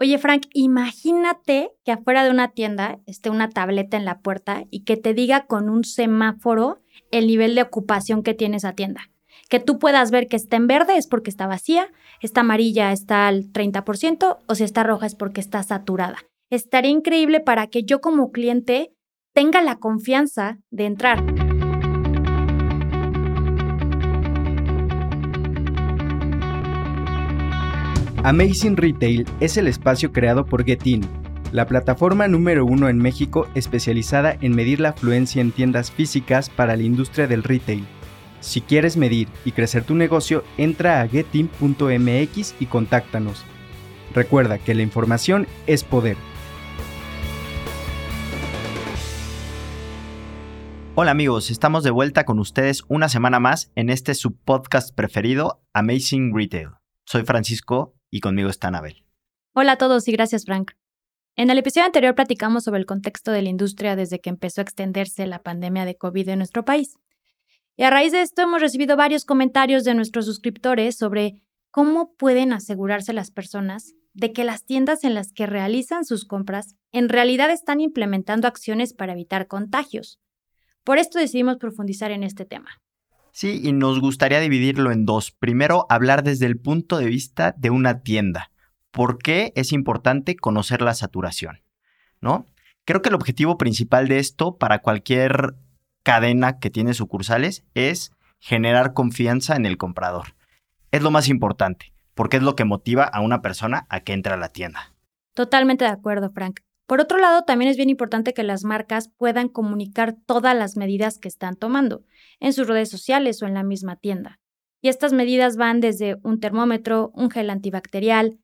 Oye, Frank, imagínate que afuera de una tienda esté una tableta en la puerta y que te diga con un semáforo el nivel de ocupación que tiene esa tienda. Que tú puedas ver que está en verde es porque está vacía, está amarilla está al 30% o si está roja es porque está saturada. Estaría increíble para que yo como cliente tenga la confianza de entrar. Amazing Retail es el espacio creado por Getin, la plataforma número uno en México especializada en medir la afluencia en tiendas físicas para la industria del retail. Si quieres medir y crecer tu negocio, entra a getin.mx y contáctanos. Recuerda que la información es poder. Hola amigos, estamos de vuelta con ustedes una semana más en este subpodcast preferido, Amazing Retail. Soy Francisco y conmigo está Anabel. Hola a todos y gracias Frank. En el episodio anterior platicamos sobre el contexto de la industria desde que empezó a extenderse la pandemia de COVID en nuestro país. Y a raíz de esto hemos recibido varios comentarios de nuestros suscriptores sobre cómo pueden asegurarse las personas de que las tiendas en las que realizan sus compras en realidad están implementando acciones para evitar contagios. Por esto decidimos profundizar en este tema. Sí, y nos gustaría dividirlo en dos. Primero, hablar desde el punto de vista de una tienda. ¿Por qué es importante conocer la saturación? ¿No? Creo que el objetivo principal de esto para cualquier cadena que tiene sucursales es generar confianza en el comprador. Es lo más importante, porque es lo que motiva a una persona a que entre a la tienda. Totalmente de acuerdo, Frank. Por otro lado, también es bien importante que las marcas puedan comunicar todas las medidas que están tomando en sus redes sociales o en la misma tienda. Y estas medidas van desde un termómetro, un gel antibacterial,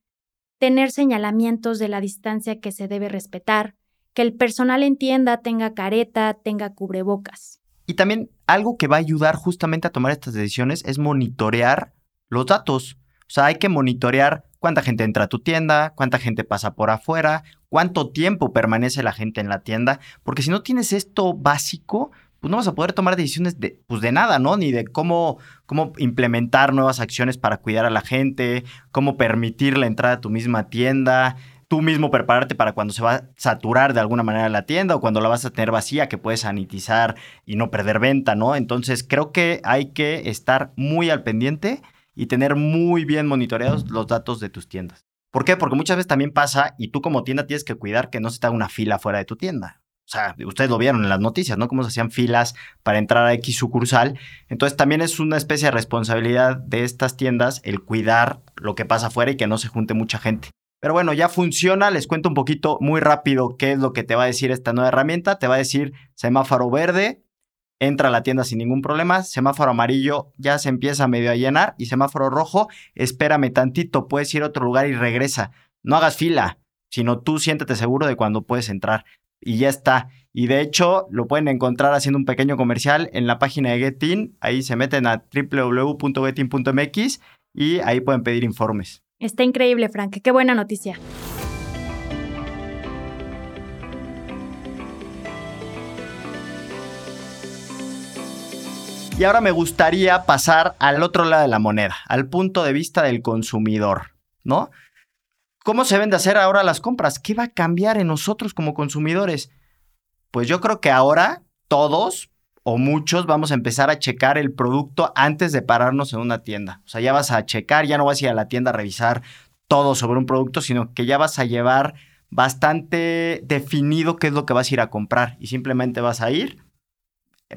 tener señalamientos de la distancia que se debe respetar, que el personal en tienda tenga careta, tenga cubrebocas. Y también algo que va a ayudar justamente a tomar estas decisiones es monitorear los datos. O sea, hay que monitorear cuánta gente entra a tu tienda, cuánta gente pasa por afuera, cuánto tiempo permanece la gente en la tienda, porque si no tienes esto básico, pues no vas a poder tomar decisiones de, pues de nada, ¿no? Ni de cómo, cómo implementar nuevas acciones para cuidar a la gente, cómo permitir la entrada a tu misma tienda, tú mismo prepararte para cuando se va a saturar de alguna manera la tienda o cuando la vas a tener vacía, que puedes sanitizar y no perder venta, ¿no? Entonces creo que hay que estar muy al pendiente y tener muy bien monitoreados los datos de tus tiendas. ¿Por qué? Porque muchas veces también pasa y tú como tienda tienes que cuidar que no se te haga una fila fuera de tu tienda. O sea, ustedes lo vieron en las noticias, ¿no? Cómo se hacían filas para entrar a X sucursal. Entonces también es una especie de responsabilidad de estas tiendas el cuidar lo que pasa afuera y que no se junte mucha gente. Pero bueno, ya funciona. Les cuento un poquito muy rápido qué es lo que te va a decir esta nueva herramienta. Te va a decir semáforo verde, entra a la tienda sin ningún problema, semáforo amarillo ya se empieza medio a llenar y semáforo rojo, espérame tantito, puedes ir a otro lugar y regresa. No hagas fila, sino tú siéntete seguro de cuando puedes entrar y ya está. Y de hecho lo pueden encontrar haciendo un pequeño comercial en la página de Getin, ahí se meten a www.getin.mx y ahí pueden pedir informes. Está increíble, Frank, qué buena noticia. Y ahora me gustaría pasar al otro lado de la moneda, al punto de vista del consumidor, ¿no? ¿Cómo se ven de hacer ahora las compras? ¿Qué va a cambiar en nosotros como consumidores? Pues yo creo que ahora todos o muchos vamos a empezar a checar el producto antes de pararnos en una tienda. O sea, ya vas a checar, ya no vas a ir a la tienda a revisar todo sobre un producto, sino que ya vas a llevar bastante definido qué es lo que vas a ir a comprar y simplemente vas a ir,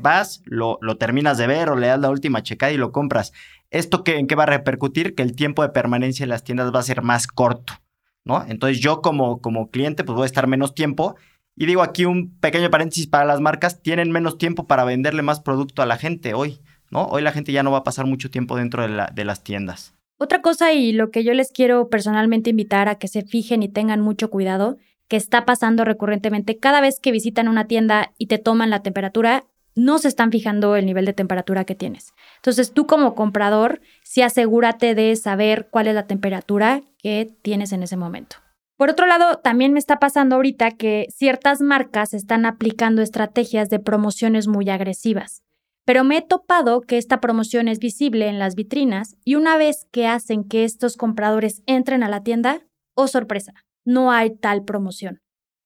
vas, lo, lo terminas de ver o le das la última checada y lo compras. ¿Esto qué, en qué va a repercutir? Que el tiempo de permanencia en las tiendas va a ser más corto, ¿no? Entonces yo como, como cliente pues voy a estar menos tiempo y digo aquí un pequeño paréntesis para las marcas, tienen menos tiempo para venderle más producto a la gente hoy, ¿no? Hoy la gente ya no va a pasar mucho tiempo dentro de, la, de las tiendas. Otra cosa y lo que yo les quiero personalmente invitar a que se fijen y tengan mucho cuidado, que está pasando recurrentemente cada vez que visitan una tienda y te toman la temperatura, no se están fijando el nivel de temperatura que tienes. Entonces tú como comprador, sí asegúrate de saber cuál es la temperatura que tienes en ese momento. Por otro lado, también me está pasando ahorita que ciertas marcas están aplicando estrategias de promociones muy agresivas. Pero me he topado que esta promoción es visible en las vitrinas y una vez que hacen que estos compradores entren a la tienda, oh sorpresa, no hay tal promoción.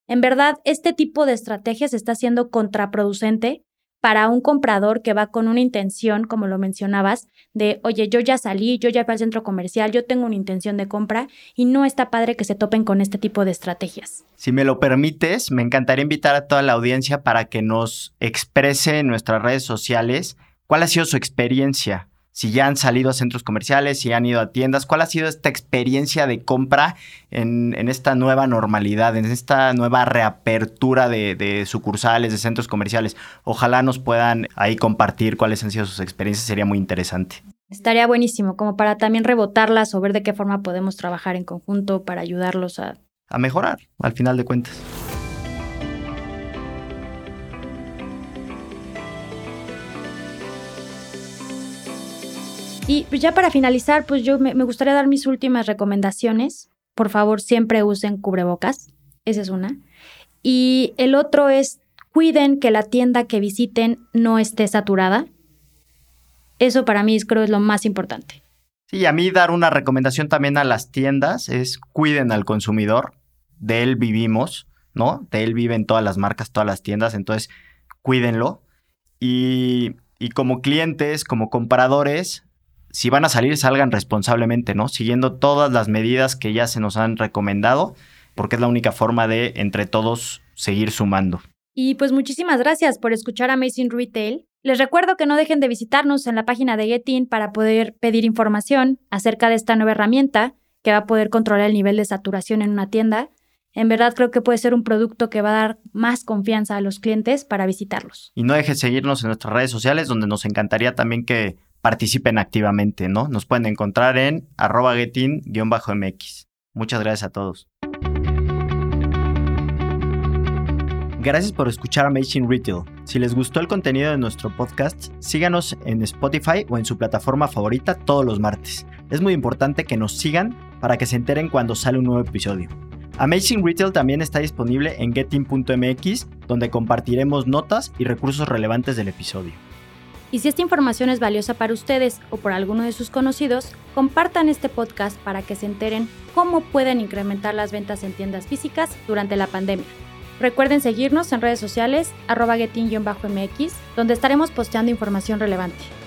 En verdad, este tipo de estrategias está siendo contraproducente para un comprador que va con una intención, como lo mencionabas, de, oye, yo ya salí, yo ya fui al centro comercial, yo tengo una intención de compra y no está padre que se topen con este tipo de estrategias. Si me lo permites, me encantaría invitar a toda la audiencia para que nos exprese en nuestras redes sociales cuál ha sido su experiencia si ya han salido a centros comerciales, si han ido a tiendas, cuál ha sido esta experiencia de compra en, esta nueva normalidad, en esta nueva reapertura de, de, sucursales, de centros comerciales. Ojalá nos puedan ahí compartir cuáles han sido sus experiencias, sería muy interesante. Estaría buenísimo, como para también rebotarlas o ver de qué forma podemos trabajar en conjunto para ayudarlos a... A mejorar, al final de cuentas. Y ya para finalizar, pues yo me, gustaría dar mis últimas recomendaciones. Por favor, siempre usen cubrebocas. Esa es una. Y el otro es, cuiden que la tienda que visiten no esté saturada. Eso para mí creo es lo más importante. Sí, a mí dar una recomendación también a las tiendas es cuiden al consumidor. De él vivimos, ¿no? De él viven todas las marcas, todas las tiendas. Entonces, cuídenlo. Y, y como clientes, como compradores, si van a salir, salgan responsablemente, ¿no? Siguiendo todas las medidas que ya se nos han recomendado, porque es la única forma de, entre todos, seguir sumando. Y pues muchísimas gracias por escuchar Amazing Retail. Les recuerdo que no dejen de visitarnos en la página de Getin para poder pedir información acerca de esta nueva herramienta que va a poder controlar el nivel de saturación en una tienda. En verdad creo que puede ser un producto que va a dar más confianza a los clientes para visitarlos. Y no dejen de seguirnos en nuestras redes sociales, donde nos encantaría también que participen activamente, ¿no? Nos pueden encontrar en arroba getin-mx. Muchas gracias a todos. Gracias por escuchar Amazing Retail. Si les gustó el contenido de nuestro podcast, síganos en Spotify o en su plataforma favorita todos los martes. Es muy importante que nos sigan para que se enteren cuando sale un nuevo episodio. Amazing Retail también está disponible en getin.mx, donde compartiremos notas y recursos relevantes del episodio. Y si esta información es valiosa para ustedes o por alguno de sus conocidos, compartan este podcast para que se enteren cómo pueden incrementar las ventas en tiendas físicas durante la pandemia. Recuerden seguirnos en redes sociales arroba mx donde estaremos posteando información relevante.